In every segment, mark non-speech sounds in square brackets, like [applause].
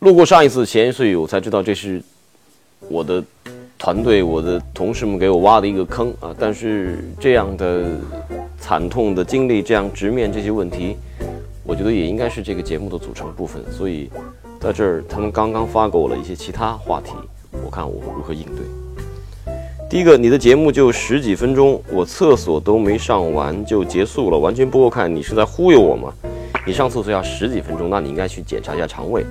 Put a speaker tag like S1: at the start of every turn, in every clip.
S1: 路过上一次闲言碎语，我才知道这是我的团队、我的同事们给我挖的一个坑啊！但是这样的惨痛的经历，这样直面这些问题，我觉得也应该是这个节目的组成部分。所以在这儿，他们刚刚发给我了一些其他话题，我看我如何应对。第一个，你的节目就十几分钟，我厕所都没上完就结束了，完全不够看，你是在忽悠我吗？你上厕所要十几分钟，那你应该去检查一下肠胃。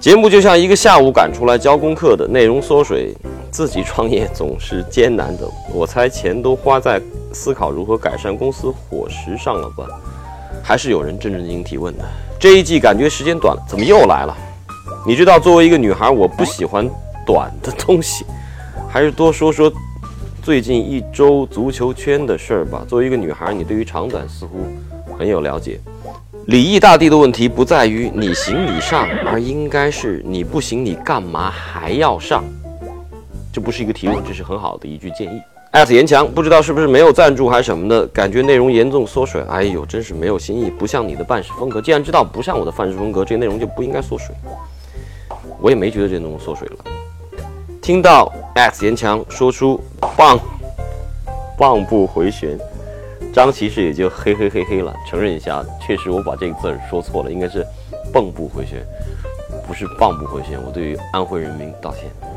S1: 节目就像一个下午赶出来交功课的，内容缩水，自己创业总是艰难的。我猜钱都花在思考如何改善公司伙食上了吧？还是有人正正经经提问的。这一季感觉时间短了，怎么又来了？你知道，作为一个女孩，我不喜欢短的东西，还是多说说。最近一周足球圈的事儿吧。作为一个女孩，你对于长短似乎很有了解。礼仪大帝的问题不在于你行你上，而应该是你不行你干嘛还要上？这不是一个提问，这是很好的一句建议。艾特严强，不知道是不是没有赞助还是什么的，感觉内容严重缩水。哎呦，真是没有新意，不像你的办事风格。既然知道不像我的办事风格，这内容就不应该缩水。我也没觉得这内容缩水了。听到 X 严强说出“棒棒不回旋”，张其实也就嘿嘿嘿嘿了，承认一下，确实我把这个字说错了，应该是“蚌埠回旋”，不是“棒不回旋”。我对于安徽人民道歉。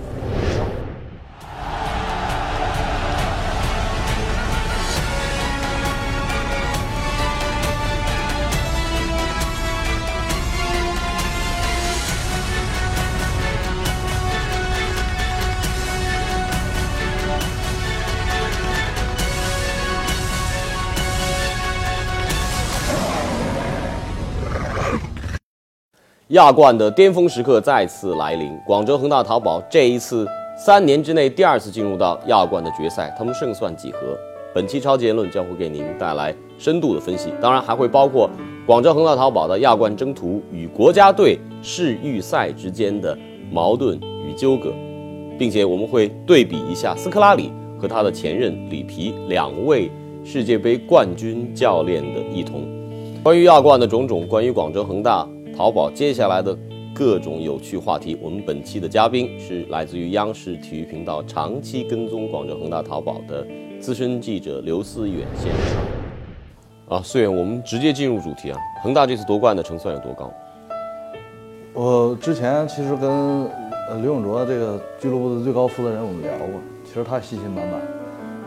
S1: 亚冠的巅峰时刻再次来临，广州恒大淘宝这一次三年之内第二次进入到亚冠的决赛，他们胜算几何？本期超级言论将会给您带来深度的分析，当然还会包括广州恒大淘宝的亚冠征途与国家队世预赛之间的矛盾与纠葛，并且我们会对比一下斯科拉里和他的前任里皮两位世界杯冠军教练的异同。关于亚冠的种种，关于广州恒大。淘宝接下来的各种有趣话题，我们本期的嘉宾是来自于央视体育频道长期跟踪广州恒大淘宝的资深记者刘思远先生。啊，思远，我们直接进入主题啊，恒大这次夺冠的成算有多高？
S2: 我之前其实跟呃刘永卓这个俱乐部的最高负责人我们聊过，其实他信心满满。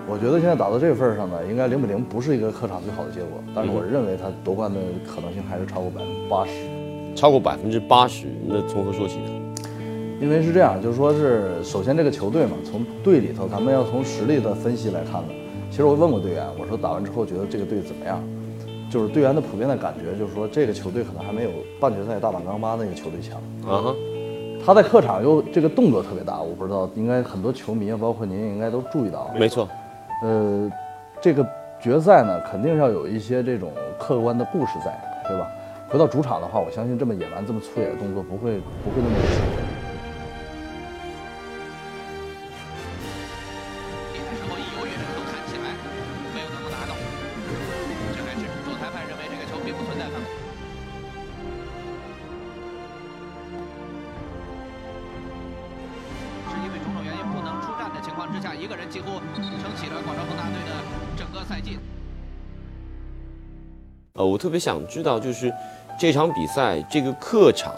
S2: 我觉得现在打到这份上呢，应该零比零不是一个客场最好的结果，但是我认为他夺冠的可能性还是超过百分之八十。
S1: 超过百分之八十，那从何说起呢？
S2: 因为是这样，就是说是首先这个球队嘛，从队里头，咱们要从实力的分析来看的。其实我问过队员，我说打完之后觉得这个队怎么样？就是队员的普遍的感觉就是说，这个球队可能还没有半决赛大阪钢巴那个球队强。啊哈，他在客场又这个动作特别大，我不知道，应该很多球迷啊，包括您应该都注意到。
S1: 没错，
S2: 呃，这个决赛呢，肯定要有一些这种客观的故事在，对吧？回到主场的话，我相信这么野蛮、这么粗野的动作不会不会那么。比赛时候一犹豫，都弹起来，没有能够拿到。这开始，主裁判认为这个球并不存在犯规。是因为种种原因不能出战的情况之下，一个人几乎撑起了广州恒大队的整个赛季。
S1: 呃，我特别想知道，就是这场比赛这个客场，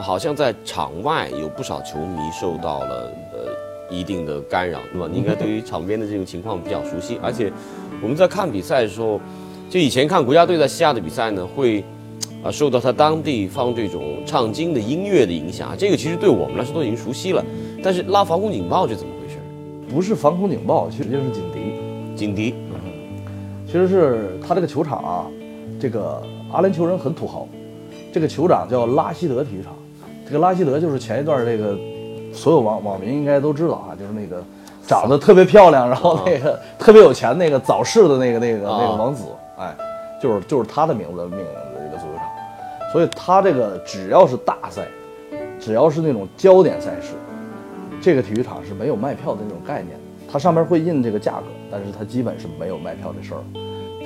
S1: 好像在场外有不少球迷受到了呃一定的干扰，对吧？你应该对于场边的这种情况比较熟悉。而且我们在看比赛的时候，就以前看国家队在西亚的比赛呢，会啊受到他当地放这种唱经的音乐的影响。这个其实对我们来说都已经熟悉了。但是拉防空警报是怎么回事？
S2: 不是防空警报，其实就是警笛。
S1: 警笛，
S2: 其实是他这个球场啊。这个阿联酋人很土豪，这个酋长叫拉希德体育场。这个拉希德就是前一段这个所有网网民应该都知道啊，就是那个长得特别漂亮，然后那个特别有钱那个早逝的那个那个那个王子，哎，就是就是他的名字命名的一个足球场。所以他这个只要是大赛，只要是那种焦点赛事，这个体育场是没有卖票的那种概念。它上面会印这个价格，但是它基本是没有卖票这事儿，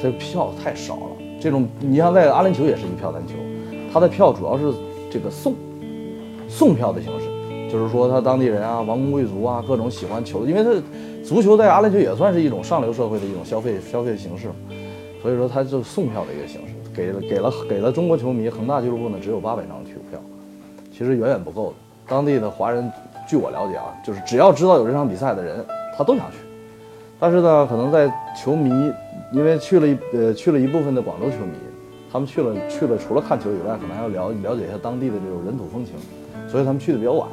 S2: 这票太少了。这种，你像在阿联酋也是一票难求，他的票主要是这个送，送票的形式，就是说他当地人啊、王公贵族啊各种喜欢球，因为他足球在阿联酋也算是一种上流社会的一种消费消费形式，所以说他就送票的一个形式，给了给了给了中国球迷，恒大俱乐部呢只有八百张球票，其实远远不够的。当地的华人，据我了解啊，就是只要知道有这场比赛的人，他都想去。但是呢，可能在球迷，因为去了一呃去了一部分的广州球迷，他们去了去了，除了看球以外，可能还要了了解一下当地的这种人土风情，所以他们去的比较晚。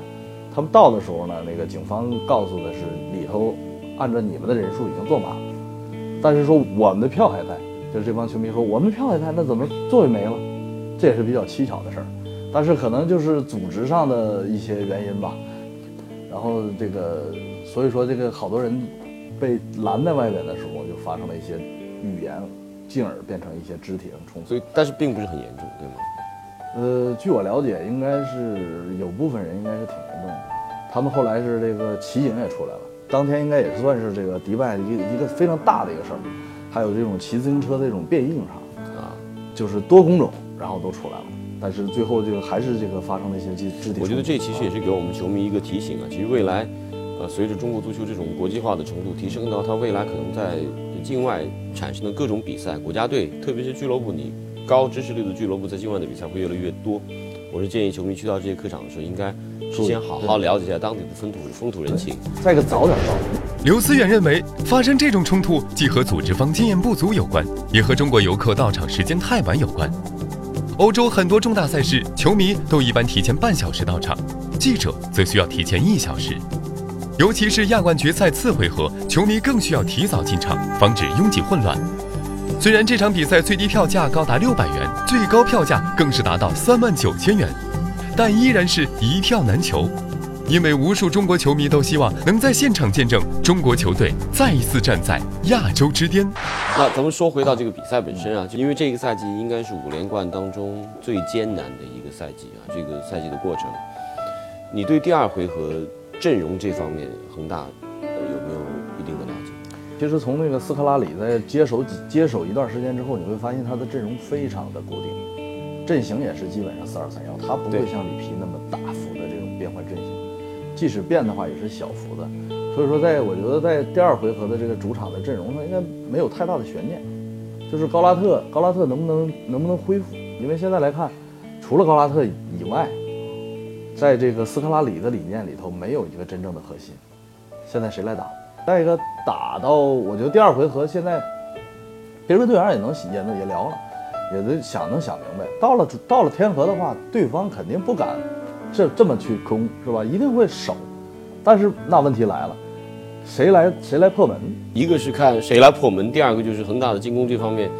S2: 他们到的时候呢，那个警方告诉的是里头按照你们的人数已经坐满了，但是说我们的票还在，就是这帮球迷说我们的票还在，那怎么座位没了？这也是比较蹊跷的事儿。但是可能就是组织上的一些原因吧。然后这个，所以说这个好多人。被拦在外边的时候，就发生了一些语言，进而变成一些肢体上冲突。
S1: 所以，但是并不是很严重，对吗？
S2: 呃，据我了解，应该是有部分人应该是挺严重的。他们后来是这个骑警也出来了，当天应该也算是这个迪拜一个一个非常大的一个事儿。还有这种骑自行车的这种变异警察啊，就是多工种，然后都出来了。但是最后就还是这个发生了一些肢肢体。
S1: 我觉得这其实也是给我们球迷一个提醒啊，其实未来。呃，随着中国足球这种国际化的程度提升到它未来可能在境外产生的各种比赛，国家队，特别是俱乐部，你高支持率的俱乐部在境外的比赛会越来越多。我是建议球迷去到这些客场的时候，应该事先好好了解一下当地的风土风土人情，
S2: 再一个早点到。
S3: 刘思远认为，发生这种冲突既和组织方经验不足有关，也和中国游客到场时间太晚有关。欧洲很多重大赛事，球迷都一般提前半小时到场，记者则需要提前一小时。尤其是亚冠决赛次回合，球迷更需要提早进场，防止拥挤混乱。虽然这场比赛最低票价高达六百元，最高票价更是达到三万九千元，但依然是一票难求。因为无数中国球迷都希望能在现场见证中国球队再一次站在亚洲之巅。
S1: 那咱们说回到这个比赛本身啊，就因为这个赛季应该是五连冠当中最艰难的一个赛季啊，这个赛季的过程，你对第二回合？阵容这方面，恒大有没有一定的了解？
S2: 其实从那个斯科拉里在接手接手一段时间之后，你会发现他的阵容非常的固定，阵型也是基本上四二三幺，他不会像里皮那么大幅的这种变换阵型，即使变的话也是小幅的。所以说，在我觉得在第二回合的这个主场的阵容上，应该没有太大的悬念，就是高拉特，高拉特能不能能不能恢复？因为现在来看，除了高拉特以外。在这个斯科拉里的理念里头，没有一个真正的核心。现在谁来打？再一个打到，我觉得第二回合现在，别的队员也能也能也聊了，也能想能想明白。到了到了天河的话，对方肯定不敢这这么去攻，是吧？一定会守。但是那问题来了，谁来谁来破门？
S1: 一个是看谁来破门，第二个就是恒大的进攻这方面。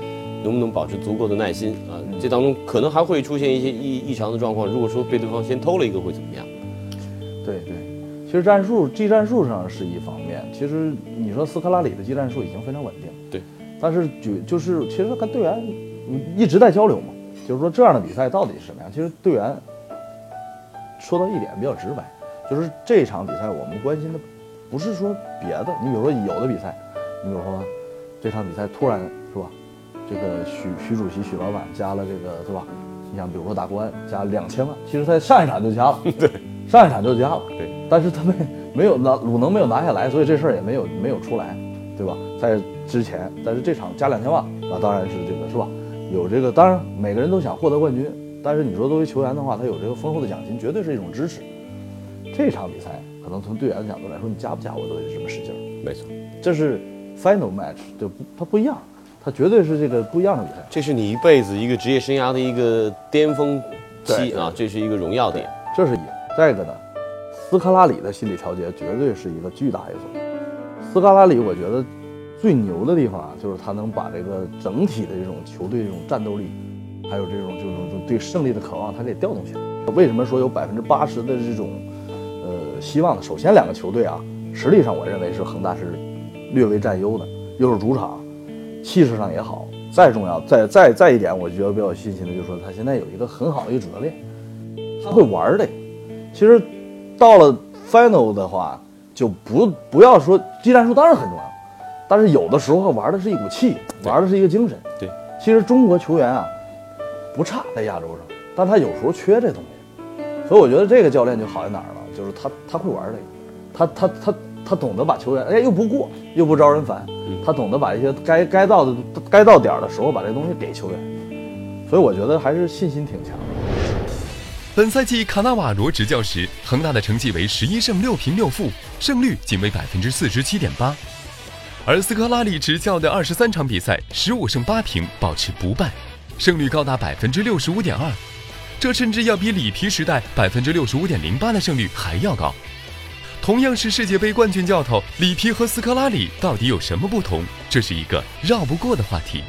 S1: 能不能保持足够的耐心啊？这当中可能还会出现一些异异常的状况。如果说被对方先偷了一个，会怎么样？
S2: 对对，其实战术技战术上是一方面。其实你说斯科拉里的技战术已经非常稳定，
S1: 对。
S2: 但是就就是其实跟队员一直在交流嘛，就是说这样的比赛到底是什么样？其实队员说到一点比较直白，就是这场比赛我们关心的不是说别的。你比如说有的比赛，你比如说这场比赛突然？这个许许主席、许老板加了这个，对吧？你像比如说打国安加两千万，其实他上一场就加了，[laughs]
S1: 对，
S2: 上一场就加了，
S1: 对。
S2: 但是他们没有拿鲁能没有拿下来，所以这事儿也没有没有出来，对吧？在之前，但是这场加两千万，那当然是这个是吧？有这个，当然每个人都想获得冠军，但是你说作为球员的话，他有这个丰厚的奖金，绝对是一种支持。这场比赛可能从队员的角度来说，你加不加我都得这么使劲儿。
S1: 没错，
S2: 这是 final match，就不它不一样。它绝对是这个不一样的比赛，
S1: 这是你一辈子一个职业生涯的一个巅峰期啊，这是一个荣耀点，
S2: 这是一。再一个呢，斯科拉里的心理调节绝对是一个巨大因素。斯科拉里，我觉得最牛的地方啊，就是他能把这个整体的这种球队这种战斗力，还有这种这种对胜利的渴望，他给调动起来。为什么说有百分之八十的这种呃希望呢？首先，两个球队啊，实力上我认为是恒大是略微占优的，又是主场。气势上也好，再重要，再再再一点，我觉得比较有信心的，就是说他现在有一个很好的一个主教练，他会玩的。其实到了 final 的话，就不不要说技战术当然很重要，但是有的时候玩的是一股气，玩的是一个精神。
S1: 对，
S2: 其实中国球员啊不差在亚洲上，但他有时候缺这东西。所以我觉得这个教练就好在哪儿了，就是他他会玩这个，他他他他懂得把球员，哎又不过又不招人烦，他懂得把一些该该到的该到点儿的时候把这东西给球员，所以我觉得还是信心挺强的。
S3: 本赛季卡纳瓦罗执教时，恒大的成绩为十一胜六平六负，胜率仅为百分之四十七点八。而斯科拉里执教的二十三场比赛，十五胜八平，保持不败，胜率高达百分之六十五点二，这甚至要比里皮时代百分之六十五点零八的胜率还要高。同样是世界杯冠军教头，里皮和斯科拉里到底有什么不同？这是一个绕不过的话题。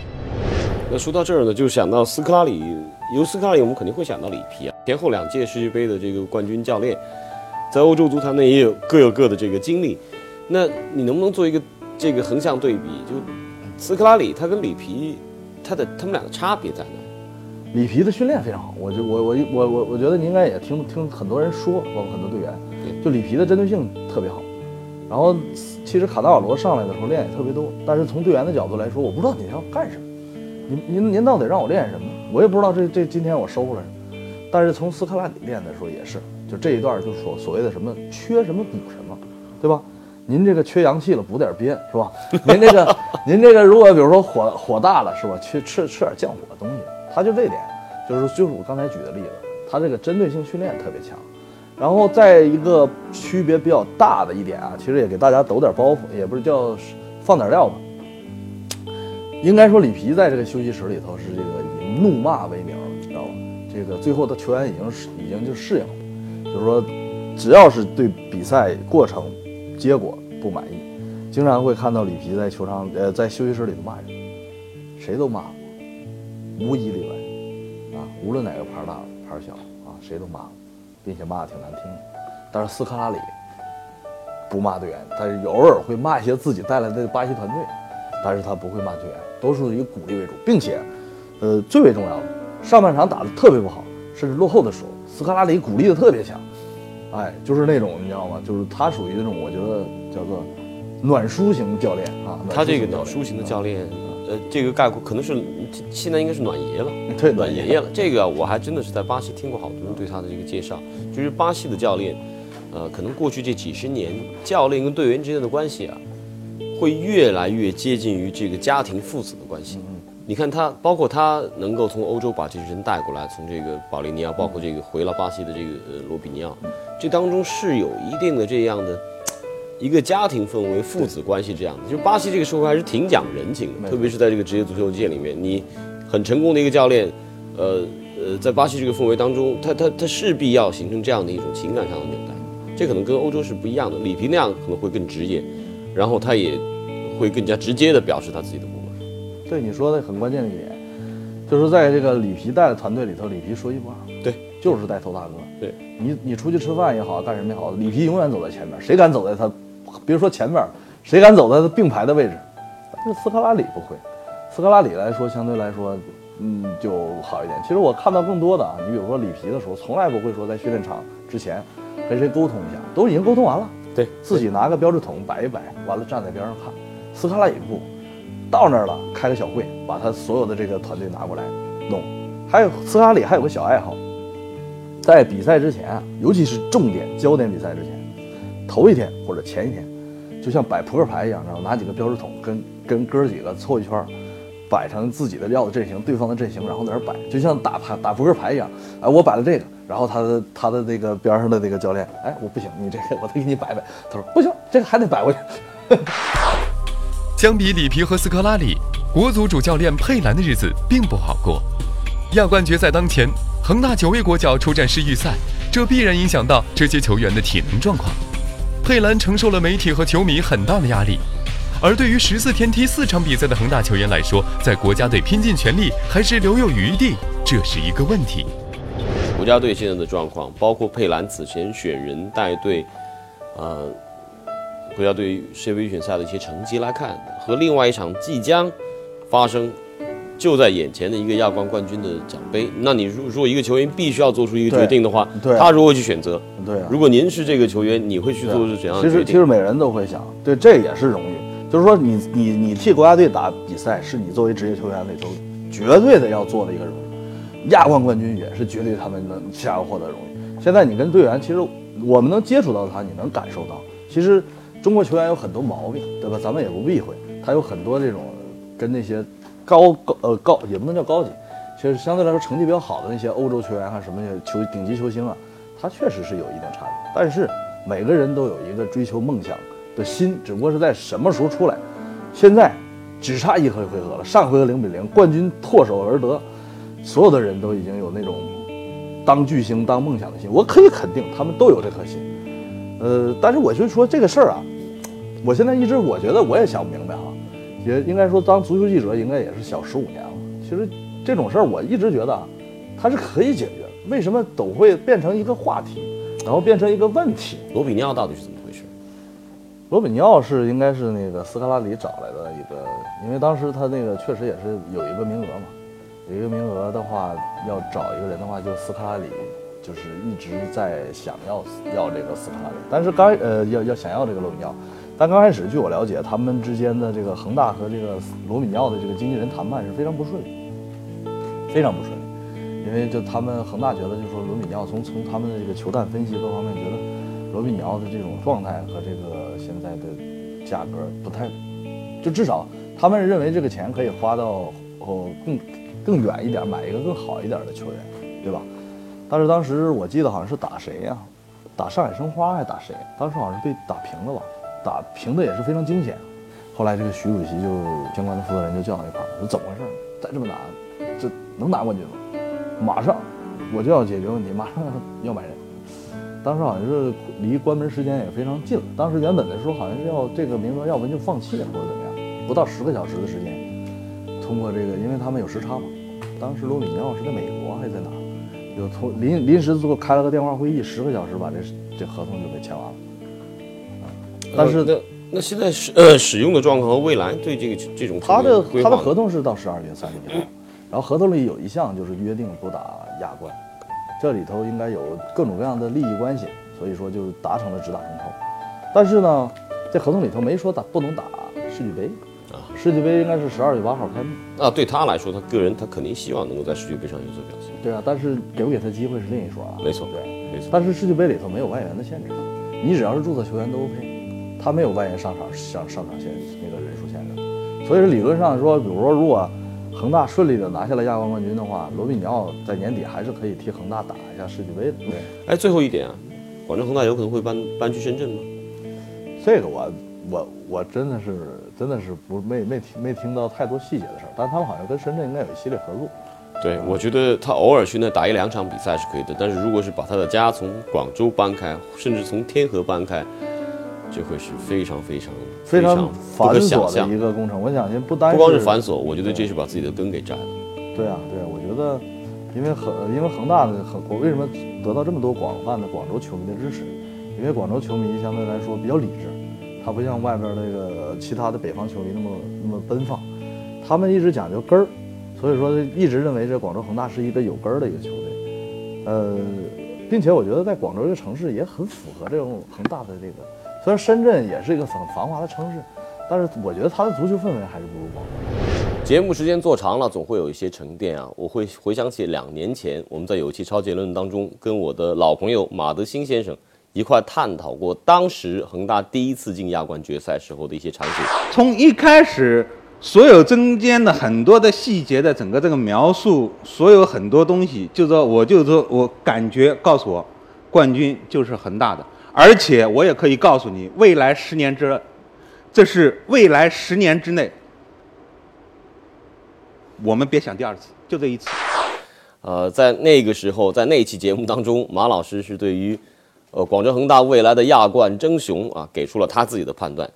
S1: 那说到这儿呢，就想到斯科拉里，由斯科拉里我们肯定会想到里皮啊，前后两届世界杯的这个冠军教练，在欧洲足坛内也有各有各的这个经历。那你能不能做一个这个横向对比？就斯科拉里他跟里皮，他的他们俩的差别在哪？
S2: 里皮的训练非常好，我就我我我我我觉得你应该也听听很多人说，包括很多队员，就里皮的针对性特别好。然后其实卡纳瓦罗上来的时候练也特别多，但是从队员的角度来说，我不知道你要干什么。您您您到底让我练什么？我也不知道这这今天我收获了什么。但是从斯科拉里练的时候也是，就这一段就所所谓的什么缺什么补什么，对吧？您这个缺阳气了，补点鞭是吧？您这个 [laughs] 您这个如果比如说火火大了是吧？去吃吃点降火的东西，他就这点，就是就是我刚才举的例子，他这个针对性训练特别强。然后再一个区别比较大的一点啊，其实也给大家抖点包袱，也不是叫放点料吧。应该说，里皮在这个休息室里头是这个以怒骂为名，你知道吧？这个最后的球员已经是已经就适应了，就是说，只要是对比赛过程、结果不满意，经常会看到里皮在球场呃在休息室里头骂人，谁都骂过，无一例外啊，无论哪个牌大牌小啊，谁都骂过，并且骂的挺难听的。但是斯科拉里不骂队员，但是偶尔会骂一些自己带来的巴西团队，但是他不会骂队员。都是以鼓励为主，并且，呃，最为重要的，上半场打得特别不好，甚至落后的时候，斯科拉里鼓励的特别强，哎，就是那种你知道吗？就是他属于那种我觉得叫做暖书型教练啊。
S1: 他这个暖书型的教练，呃，这个概括可能是现在应该是暖爷了，
S2: 对，
S1: 暖爷爷了。这个我还真的是在巴西听过好多人对他的这个介绍，就是巴西的教练，呃，可能过去这几十年，教练跟队员之间的关系啊。会越来越接近于这个家庭父子的关系。你看他，包括他能够从欧洲把这些人带过来，从这个保利尼奥，包括这个回了巴西的这个呃罗比尼奥，这当中是有一定的这样的一个家庭氛围、父子关系这样的。就巴西这个社会还是挺讲人情的，特别是在这个职业足球界里面，你很成功的一个教练，呃呃，在巴西这个氛围当中，他他他势必要形成这样的一种情感上的纽带。这可能跟欧洲是不一样的，里皮那样可能会更职业。然后他也会更加直接的表示他自己的不满。
S2: 对你说的很关键的一点，就是在这个里皮带的团队里头，里皮说一不二。
S1: 对，
S2: 就是带头大哥。
S1: 对
S2: 你，你出去吃饭也好，干什么也好，里皮永远走在前面。谁敢走在他，比如说前面，谁敢走在他并排的位置？但是斯科拉里不会。斯科拉里来说，相对来说，嗯，就好一点。其实我看到更多的啊，你比如说里皮的时候，从来不会说在训练场之前跟谁沟通一下，都已经沟通完了。
S1: 对
S2: 自己拿个标志桶摆一摆，完了站在边上看。斯科拉里不，到那儿了开个小会，把他所有的这个团队拿过来弄。还有斯科拉里还有个小爱好，在比赛之前啊，尤其是重点焦点比赛之前，头一天或者前一天，就像摆扑克牌一样，然后拿几个标志筒跟跟哥几个凑一圈，摆成自己的要的阵型，对方的阵型，然后在那摆，就像打牌打扑克牌一样。哎，我摆了这个。然后他的他的那个边上的那个教练，哎，我不行，你这个我得给你摆摆。他说不行，这个还得摆回去。
S3: 相比里皮和斯科拉里，国足主教练佩兰的日子并不好过。亚冠决赛当前，恒大九位国脚出战世预赛，这必然影响到这些球员的体能状况。佩兰承受了媒体和球迷很大的压力，而对于十四天踢四场比赛的恒大球员来说，在国家队拼尽全力还是留有余地，这是一个问题。
S1: 国家队现在的状况，包括佩兰此前选人带队，呃，国家队世界杯预选赛的一些成绩来看，和另外一场即将发生就在眼前的一个亚冠冠军的奖杯，那你如如果一个球员必须要做出一个决定的话，他如何去选择？
S2: 对，
S1: 如果您是这个球员，你会去做是怎样的
S2: 决定？其实其实每人都会想，对，这也是荣誉，就是说你你你替国家队打比赛，是你作为职业球员里头绝对的要做的一个荣誉。亚冠冠军也是绝对他们能想要获得荣誉。现在你跟队员，其实我们能接触到他，你能感受到，其实中国球员有很多毛病，对吧？咱们也不避讳，他有很多这种跟那些高高呃高也不能叫高级，其实相对来说成绩比较好的那些欧洲球员啊，什么球顶级球星啊，他确实是有一定差距。但是每个人都有一个追求梦想的心，只不过是在什么时候出来。现在只差一回回合了，上回合零比零，冠军唾手而得，所有的人都已经有那种当巨星、当梦想的心。我可以肯定，他们都有这颗心。呃，但是我就说这个事儿啊，我现在一直我觉得我也想不明白哈，也应该说当足球记者应该也是小十五年了。其实这种事儿我一直觉得啊，它是可以解决的，为什么都会变成一个话题，然后变成一个问题？
S1: 罗比尼奥到底是怎么回事？
S2: 罗比尼奥是应该是那个斯科拉里找来的一个，因为当时他那个确实也是有一个名额嘛，有一个名额的话要找一个人的话，就斯科拉里就是一直在想要要这个斯科拉里，但是刚呃要要想要这个罗比尼奥，但刚开始据我了解，他们之间的这个恒大和这个罗比尼奥的这个经纪人谈判是非常不顺利，非常不顺利，因为就他们恒大觉得就是说罗比尼奥从从他们的这个球探分析各方面觉得罗比尼奥的这种状态和这个现在的价格不太，就至少他们认为这个钱可以花到哦更更远一点，买一个更好一点的球员，对吧？但是当时我记得好像是打谁呀、打上海申花还是打谁？当时好像是被打平了吧？打平的也是非常惊险。后来这个徐主席就相关的负责人就叫到一块儿，说怎么回事？再这么打，这能拿冠军吗？马上我就要解决问题，马上要买人。当时好像是离关门时间也非常近了。当时原本的时候好像是要这个名额，要不然就放弃了或者怎么样，不到十个小时的时间，通过这个，因为他们有时差嘛。当时罗比尼奥是在美国还是在哪儿？有从临临时做开了个电话会议，十个小时把这这合同就给签完了。啊但是
S1: 呃那那现在使呃使用的状况和未来对这个这种
S2: 他的他的合同是到十二月三十一号，然后合同里有一项就是约定不打亚冠，这里头应该有各种各样的利益关系，所以说就达成了只打中超。但是呢，这合同里头没说打不能打世界杯
S1: 啊
S2: 世界杯应该是十二月八号开幕。
S1: 啊，对他来说，他个人他肯定希望能够在世界杯上有所表现。
S2: 对啊，但是给不给他机会是另一说啊。
S1: 没错
S2: 对，
S1: 没错。
S2: 但是世界杯里头没有外援的限制，你只要是注册球员都 OK，他没有外援上场上上场限那个人数限制，所以说理论上说，比如说如果恒大顺利的拿下了亚冠冠军的话，罗比尼奥在年底还是可以替恒大打一下世俱杯的。对，
S1: 哎，最后一点啊，广州恒大有可能会搬搬去深圳吗？
S2: 这个我我我真的是真的是不没没听没听到太多细节的事儿，但他们好像跟深圳应该有一系列合作。
S1: 对，我觉得他偶尔去那打一两场比赛是可以的，但是如果是把他的家从广州搬开，甚至从天河搬开，这会是非常非常
S2: 非常繁琐的一。个工程，我相信不单
S1: 不光是繁琐，我觉得这是把自己的根给摘了。
S2: 对啊，对啊，我觉得，因为恒因为恒大的恒，我为什么得到这么多广泛的广州球迷的支持？因为广州球迷相对来说比较理智，他不像外边那个其他的北方球迷那么那么奔放，他们一直讲究根儿，所以说一直认为这广州恒大是一个有根儿的一个球队，呃，并且我觉得在广州这个城市也很符合这种恒大的这个，虽然深圳也是一个很繁华的城市，但是我觉得它的足球氛围还是不如广州。
S1: 节目时间做长了，总会有一些沉淀啊。我会回想起两年前我们在有一期超结论当中，跟我的老朋友马德兴先生一块探讨过当时恒大第一次进亚冠决赛时候的一些场景。
S4: 从一开始，所有中间的很多的细节的整个这个描述，所有很多东西，就说我就说我感觉告诉我，冠军就是恒大的，而且我也可以告诉你，未来十年之，这是未来十年之内，我们别想第二次，就这一次。
S1: 呃，在那个时候，在那期节目当中，马老师是对于呃广州恒大未来的亚冠争雄啊，给出了他自己的判断。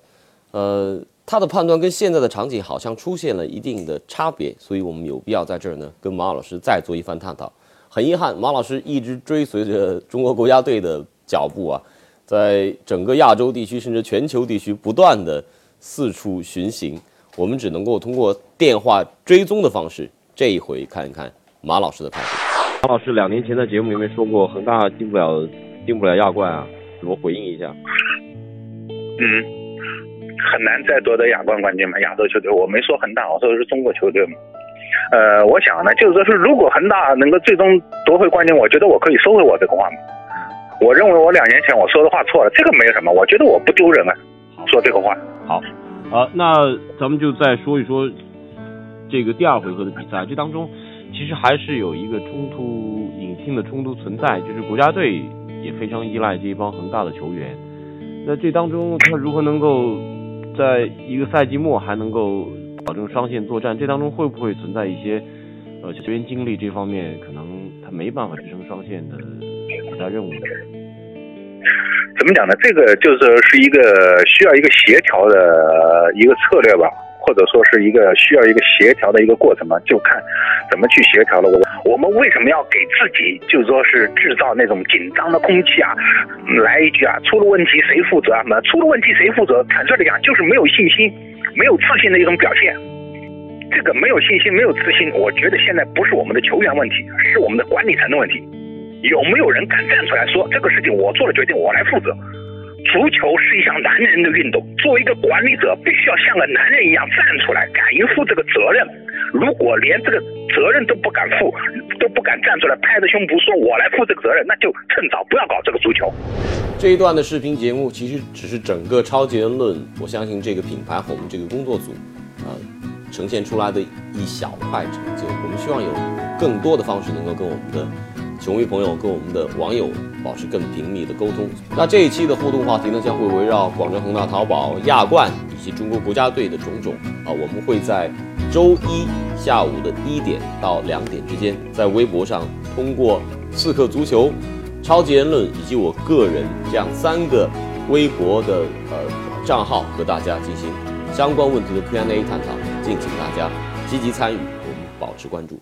S1: 呃，他的判断跟现在的场景好像出现了一定的差别，所以我们有必要在这儿呢跟马老师再做一番探讨。很遗憾，马老师一直追随着中国国家队的脚步啊，在整个亚洲地区甚至全球地区不断的四处巡行，我们只能够通过电话追踪的方式，这一回看一看马老师的态度。马老师两年前的节目里面说过，恒大进不了进不了亚冠啊，怎么回应一下？
S5: 嗯，很难再夺得亚冠冠军嘛，亚洲球队。我没说恒大，我说的是中国球队嘛。呃，我想呢，就是说是如果恒大能够最终夺回冠军，我觉得我可以收回我这个话嘛。我认为我两年前我说的话错了，这个没有什么，我觉得我不丢人啊，说这个话。
S1: 好，好，那咱们就再说一说这个第二回合的比赛，这当中其实还是有一个冲突，隐性的冲突存在，就是国家队也非常依赖这一帮恒大的球员。那这当中他如何能够在一个赛季末还能够保证双线作战？这当中会不会存在一些呃球员精力这方面可能他没办法支撑双线的国家任务呢？
S5: 怎么讲呢？这个就是是一个需要一个协调的一个策略吧，或者说是一个需要一个协调的一个过程嘛，就看怎么去协调了。我我们为什么要给自己就是说是制造那种紧张的空气啊？来一句啊，出了问题谁负责啊？那出了问题谁负责？坦率的讲，就是没有信心、没有自信的一种表现。这个没有信心、没有自信，我觉得现在不是我们的球员问题，是我们的管理层的问题。有没有人敢站出来说这个事情我做了决定，我来负责？足球是一项男人的运动，作为一个管理者，必须要像个男人一样站出来，敢于负这个责任。如果连这个责任都不敢负，都不敢站出来拍着胸脯说我来负这个责任，那就趁早不要搞这个足球。
S1: 这一段的视频节目其实只是整个超级人论，我相信这个品牌和我们这个工作组，啊、呈现出来的一小块成就。我们希望有更多的方式能够跟我们的球迷朋友、跟我们的网友保持更紧密的沟通。那这一期的互动话题呢，将会围绕广州恒大淘宝亚冠以及中国国家队的种种啊，我们会在周一下午的一点到两点之间，在微博上通过刺客足球、超级言论以及我个人这样三个微博的呃账号和大家进行相关问题的 Q&A 探讨，敬请大家积极参与，我们保持关注。